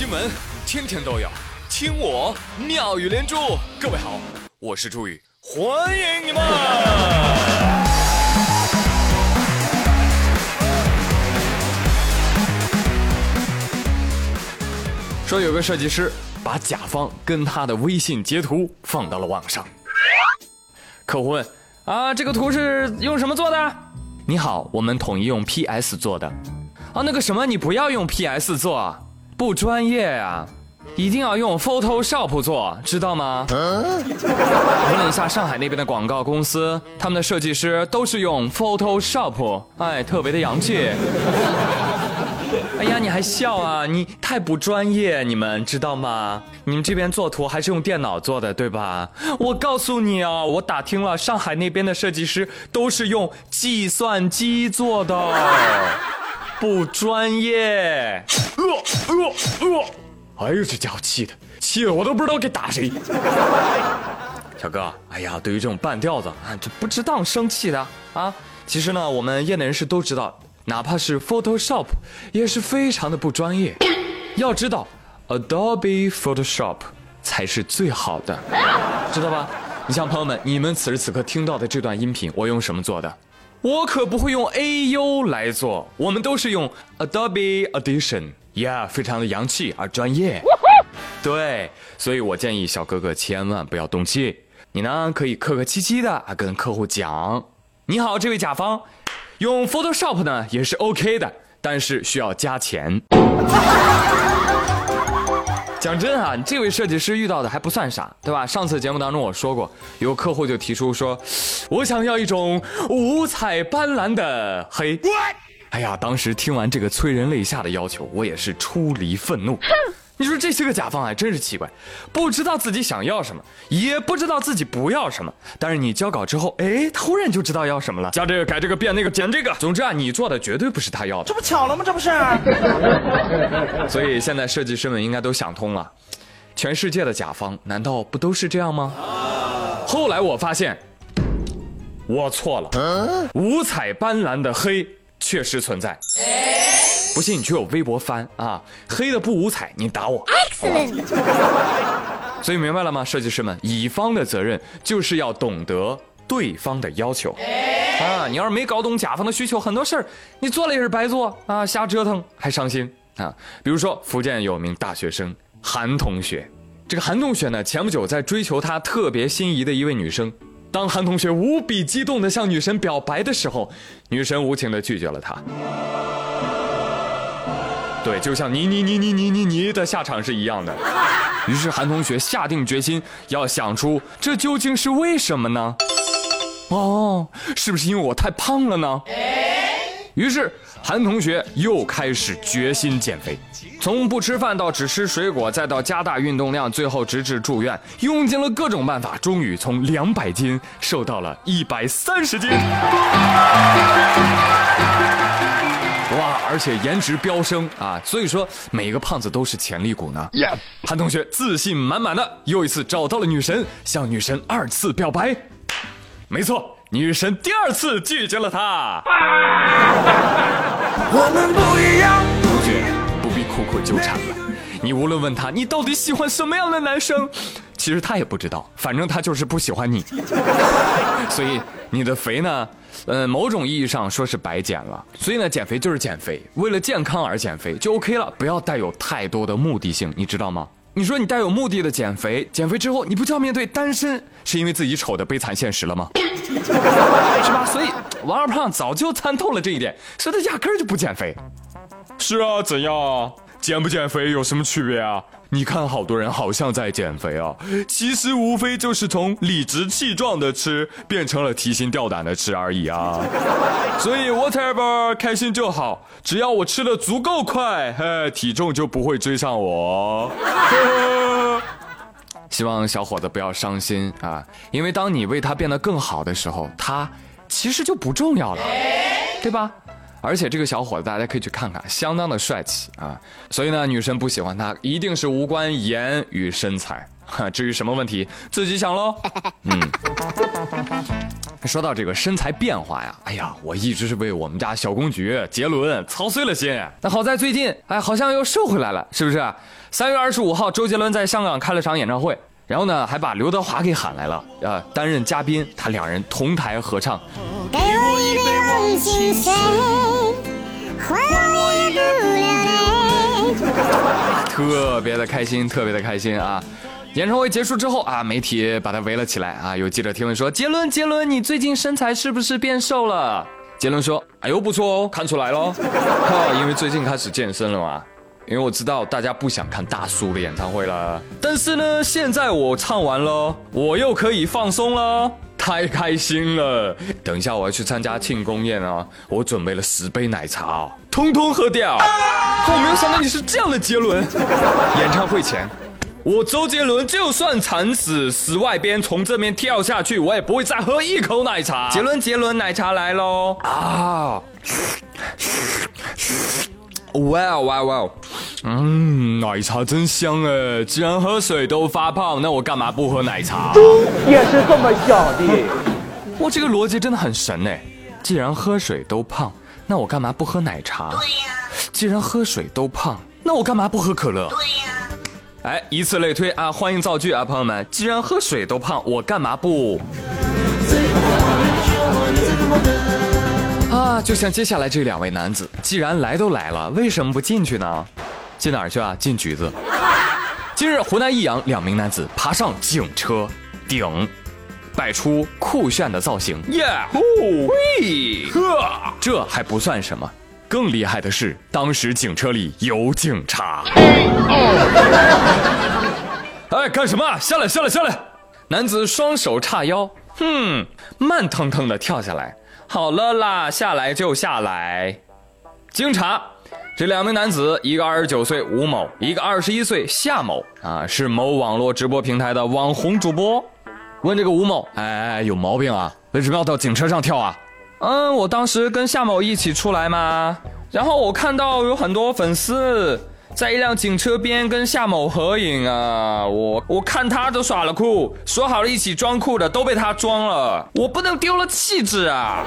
新闻天天都有，听我妙语连珠。各位好，我是朱宇，欢迎你们。说有个设计师把甲方跟他的微信截图放到了网上，客户问：啊，这个图是用什么做的？你好，我们统一用 PS 做的。啊，那个什么，你不要用 PS 做啊。不专业呀，一定要用 Photoshop 做，知道吗？嗯问了一下上海那边的广告公司，他们的设计师都是用 Photoshop，哎，特别的洋气。哎呀，你还笑啊？你太不专业，你们知道吗？你们这边做图还是用电脑做的，对吧？我告诉你啊，我打听了，上海那边的设计师都是用计算机做的。不专业！呃呃呃！哎呦，这家伙气的，气的我都不知道该打谁。小哥，哎呀，对于这种半吊子啊，这不值当生气的啊。其实呢，我们业内人士都知道，哪怕是 Photoshop 也是非常的不专业。要知道，Adobe Photoshop 才是最好的，知道吧？你像朋友们，你们此时此刻听到的这段音频，我用什么做的？我可不会用 A U 来做，我们都是用 Adobe Audition，Yeah，非常的洋气而专业。对，所以我建议小哥哥千万不要动气，你呢可以客客气气的啊跟客户讲，你好，这位甲方，用 Photoshop 呢也是 OK 的，但是需要加钱。讲真啊，这位设计师遇到的还不算傻，对吧？上次节目当中我说过，有客户就提出说，我想要一种五彩斑斓的黑。哎呀，当时听完这个催人泪下的要求，我也是出离愤怒。你说这些个甲方还真是奇怪，不知道自己想要什么，也不知道自己不要什么。但是你交稿之后，哎，突然就知道要什么了，加这个改这个变那个减这个。总之啊，你做的绝对不是他要的。这不巧了吗？这不是。所以现在设计师们应该都想通了，全世界的甲方难道不都是这样吗？后来我发现，我错了，五彩斑斓的黑确实存在。不信你去我微博翻啊，黑的不五彩，你打我。Excellent。所以明白了吗，设计师们，乙方的责任就是要懂得对方的要求啊。你要是没搞懂甲方的需求，很多事儿你做了也是白做啊，瞎折腾还伤心啊。比如说福建有名大学生韩同学，这个韩同学呢，前不久在追求他特别心仪的一位女生，当韩同学无比激动地向女神表白的时候，女神无情地拒绝了他。对，就像你你你你你你你的下场是一样的。于是韩同学下定决心要想出这究竟是为什么呢？哦，是不是因为我太胖了呢？于是韩同学又开始决心减肥，从不吃饭到只吃水果，再到加大运动量，最后直至住院，用尽了各种办法，终于从两百斤瘦到了一百三十斤。哇，而且颜值飙升啊！所以说每个胖子都是潜力股呢。潘同学自信满满的又一次找到了女神，向女神二次表白。没错，女神第二次拒绝了他。我们不一样。同学不必苦苦纠缠了，你无论问他你到底喜欢什么样的男生，其实他也不知道，反正他就是不喜欢你。所以你的肥呢？呃，某种意义上说是白减了，所以呢，减肥就是减肥，为了健康而减肥就 OK 了，不要带有太多的目的性，你知道吗？你说你带有目的的减肥，减肥之后你不就要面对单身是因为自己丑的悲惨现实了吗？是吧？所以王二胖早就参透了这一点，所以他压根儿就不减肥。是啊，怎样？减不减肥有什么区别啊？你看，好多人好像在减肥啊，其实无非就是从理直气壮的吃变成了提心吊胆的吃而已啊。所以 whatever 开心就好，只要我吃的足够快，嘿，体重就不会追上我。希望小伙子不要伤心啊，因为当你为他变得更好的时候，他其实就不重要了，对吧？而且这个小伙子，大家可以去看看，相当的帅气啊！所以呢，女生不喜欢他，一定是无关颜与身材。哈，至于什么问题，自己想喽。嗯。说到这个身材变化呀，哎呀，我一直是为我们家小公举杰伦操碎了心。那好在最近，哎，好像又瘦回来了，是不是？三月二十五号，周杰伦在香港开了场演唱会，然后呢，还把刘德华给喊来了，呃，担任嘉宾，他两人同台合唱。给我一杯忘情水，换我一个不流泪。特别的开心，特别的开心啊！演唱会结束之后啊，媒体把他围了起来啊。有记者提问说：“杰伦，杰伦，你最近身材是不是变瘦了？”杰伦说：“哎呦，不错哦，看出来了，哈，因为最近开始健身了嘛。因为我知道大家不想看大叔的演唱会了，但是呢，现在我唱完了，我又可以放松了，太开心了。等一下我要去参加庆功宴啊，我准备了十杯奶茶，通通喝掉。我没有想到你是这样的杰伦。演唱会前。”我周杰伦就算惨死死外边，从这边跳下去，我也不会再喝一口奶茶。杰伦，杰伦，奶茶来喽！啊！哇哇哇！嗯，奶茶真香哎！既然喝水都发胖，那我干嘛不喝奶茶？猪也是这么想的。哇，这个逻辑真的很神哎！既然喝水都胖，那我干嘛不喝奶茶？对呀。既然喝水都胖，那我干嘛不喝可乐？对呀。哎，以此类推啊！欢迎造句啊，朋友们！既然喝水都胖，我干嘛不？啊，就像接下来这两位男子，既然来都来了，为什么不进去呢？进哪儿去啊？进局子。今日湖南益阳两名男子爬上警车顶，摆出酷炫的造型。耶！嘿！呵！这还不算什么。更厉害的是，当时警车里有警察。哎，干什么？下来，下来，下来！男子双手叉腰，哼，慢腾腾的跳下来。好了啦，下来就下来。经查，这两名男子，一个二十九岁吴某，一个二十一岁夏某，啊，是某网络直播平台的网红主播。问这个吴某，哎，有毛病啊？为什么要到警车上跳啊？嗯，我当时跟夏某一起出来嘛，然后我看到有很多粉丝在一辆警车边跟夏某合影啊，我我看他都耍了酷，说好了一起装酷的都被他装了，我不能丢了气质啊。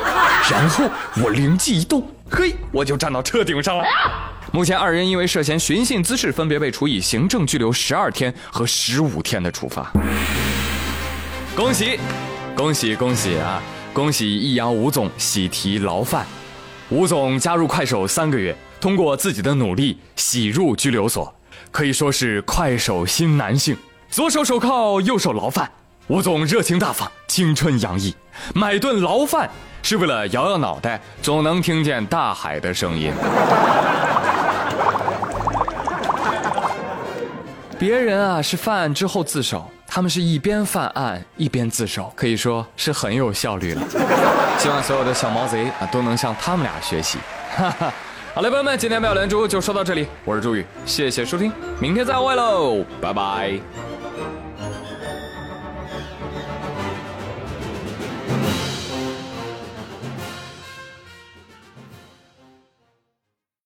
然后我灵机一动，嘿，我就站到车顶上了。目前二人因为涉嫌寻衅滋事，分别被处以行政拘留十二天和十五天的处罚。恭喜，恭喜，恭喜啊！恭喜益阳吴总喜提牢饭，吴总加入快手三个月，通过自己的努力洗入拘留所，可以说是快手新男性。左手手铐，右手牢饭，吴总热情大方，青春洋溢。买顿牢饭是为了摇摇脑袋，总能听见大海的声音。别人啊是犯案之后自首。他们是一边犯案一边自首，可以说是很有效率了。希望所有的小毛贼啊都能向他们俩学习。哈哈，好嘞，朋友们，今天妙连珠就说到这里，我是朱宇，谢谢收听，明天再会喽，拜拜。